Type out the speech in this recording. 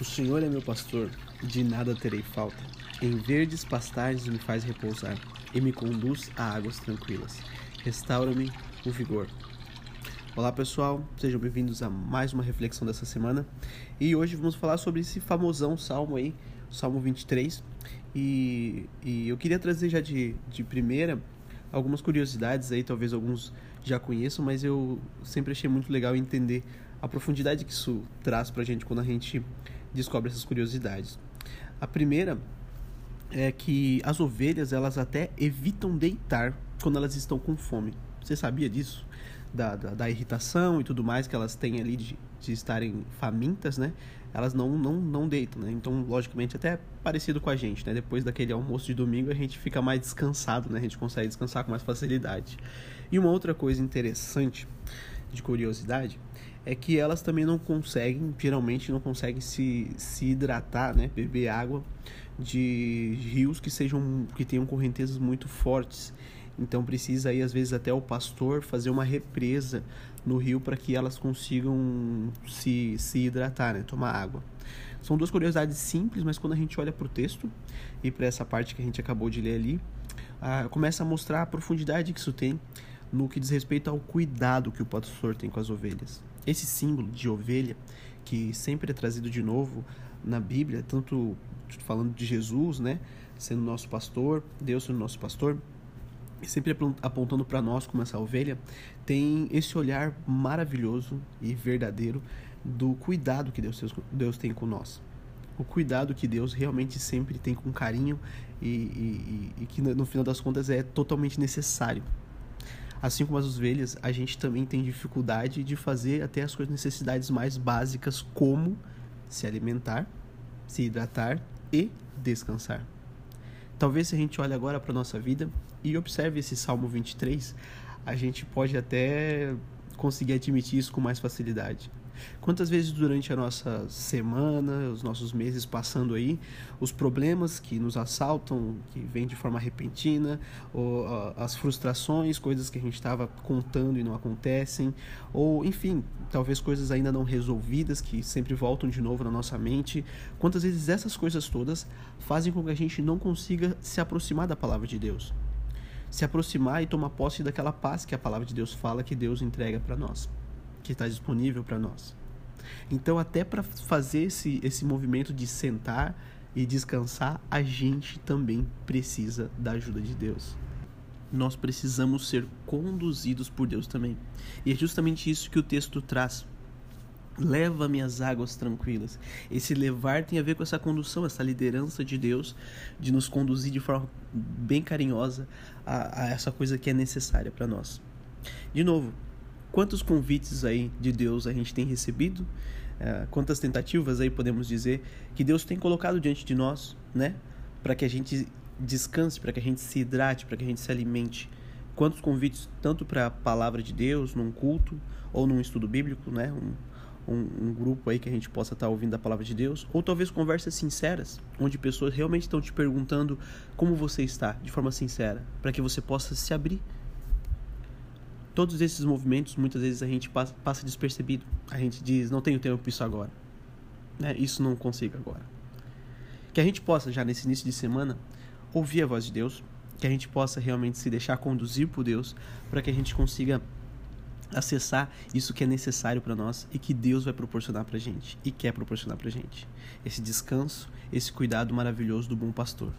O Senhor é meu pastor, de nada terei falta. Em verdes pastagens me faz repousar e me conduz a águas tranquilas. Restaura-me o vigor. Olá pessoal, sejam bem-vindos a mais uma reflexão dessa semana. E hoje vamos falar sobre esse famosão salmo aí, Salmo 23. E, e eu queria trazer já de, de primeira algumas curiosidades aí, talvez alguns já conheçam, mas eu sempre achei muito legal entender a profundidade que isso traz pra gente quando a gente descobre essas curiosidades. A primeira é que as ovelhas elas até evitam deitar quando elas estão com fome. Você sabia disso? Da, da, da irritação e tudo mais que elas têm ali de, de estarem famintas, né? Elas não, não, não deitam, né? Então, logicamente, até parecido com a gente, né? Depois daquele almoço de domingo, a gente fica mais descansado, né? A gente consegue descansar com mais facilidade. E uma outra coisa interessante, de curiosidade, é que elas também não conseguem, geralmente não conseguem se, se hidratar, né, beber água de rios que sejam que tenham correntezas muito fortes. Então precisa aí às vezes até o pastor fazer uma represa no rio para que elas consigam se, se hidratar, né, tomar água. São duas curiosidades simples, mas quando a gente olha para o texto e para essa parte que a gente acabou de ler ali, ah, começa a mostrar a profundidade que isso tem no que diz respeito ao cuidado que o pastor tem com as ovelhas. Esse símbolo de ovelha, que sempre é trazido de novo na Bíblia, tanto falando de Jesus, né, sendo nosso pastor, Deus sendo nosso pastor, e sempre apontando para nós como essa ovelha, tem esse olhar maravilhoso e verdadeiro do cuidado que Deus, Deus tem com nós. O cuidado que Deus realmente sempre tem com carinho e, e, e que no final das contas é totalmente necessário Assim como as ovelhas, a gente também tem dificuldade de fazer até as suas necessidades mais básicas, como se alimentar, se hidratar e descansar. Talvez se a gente olhe agora para a nossa vida e observe esse Salmo 23, a gente pode até conseguir admitir isso com mais facilidade. Quantas vezes durante a nossa semana, os nossos meses passando aí, os problemas que nos assaltam, que vêm de forma repentina, ou uh, as frustrações, coisas que a gente estava contando e não acontecem, ou enfim, talvez coisas ainda não resolvidas que sempre voltam de novo na nossa mente. Quantas vezes essas coisas todas fazem com que a gente não consiga se aproximar da palavra de Deus? Se aproximar e tomar posse daquela paz que a palavra de Deus fala que Deus entrega para nós que está disponível para nós. Então, até para fazer esse, esse movimento de sentar e descansar, a gente também precisa da ajuda de Deus. Nós precisamos ser conduzidos por Deus também. E é justamente isso que o texto traz. Leva-me às águas tranquilas. Esse levar tem a ver com essa condução, essa liderança de Deus, de nos conduzir de forma bem carinhosa a, a essa coisa que é necessária para nós. De novo, Quantos convites aí de Deus a gente tem recebido? Uh, quantas tentativas aí podemos dizer que Deus tem colocado diante de nós, né? Para que a gente descanse, para que a gente se hidrate, para que a gente se alimente. Quantos convites, tanto para a palavra de Deus, num culto ou num estudo bíblico, né? Um, um, um grupo aí que a gente possa estar tá ouvindo a palavra de Deus, ou talvez conversas sinceras, onde pessoas realmente estão te perguntando como você está, de forma sincera, para que você possa se abrir todos esses movimentos muitas vezes a gente passa, passa despercebido. A gente diz, não tenho tempo para isso agora. Né? Isso não consigo agora. Que a gente possa, já nesse início de semana, ouvir a voz de Deus, que a gente possa realmente se deixar conduzir por Deus, para que a gente consiga acessar isso que é necessário para nós e que Deus vai proporcionar para gente e quer proporcionar para gente. Esse descanso, esse cuidado maravilhoso do bom pastor.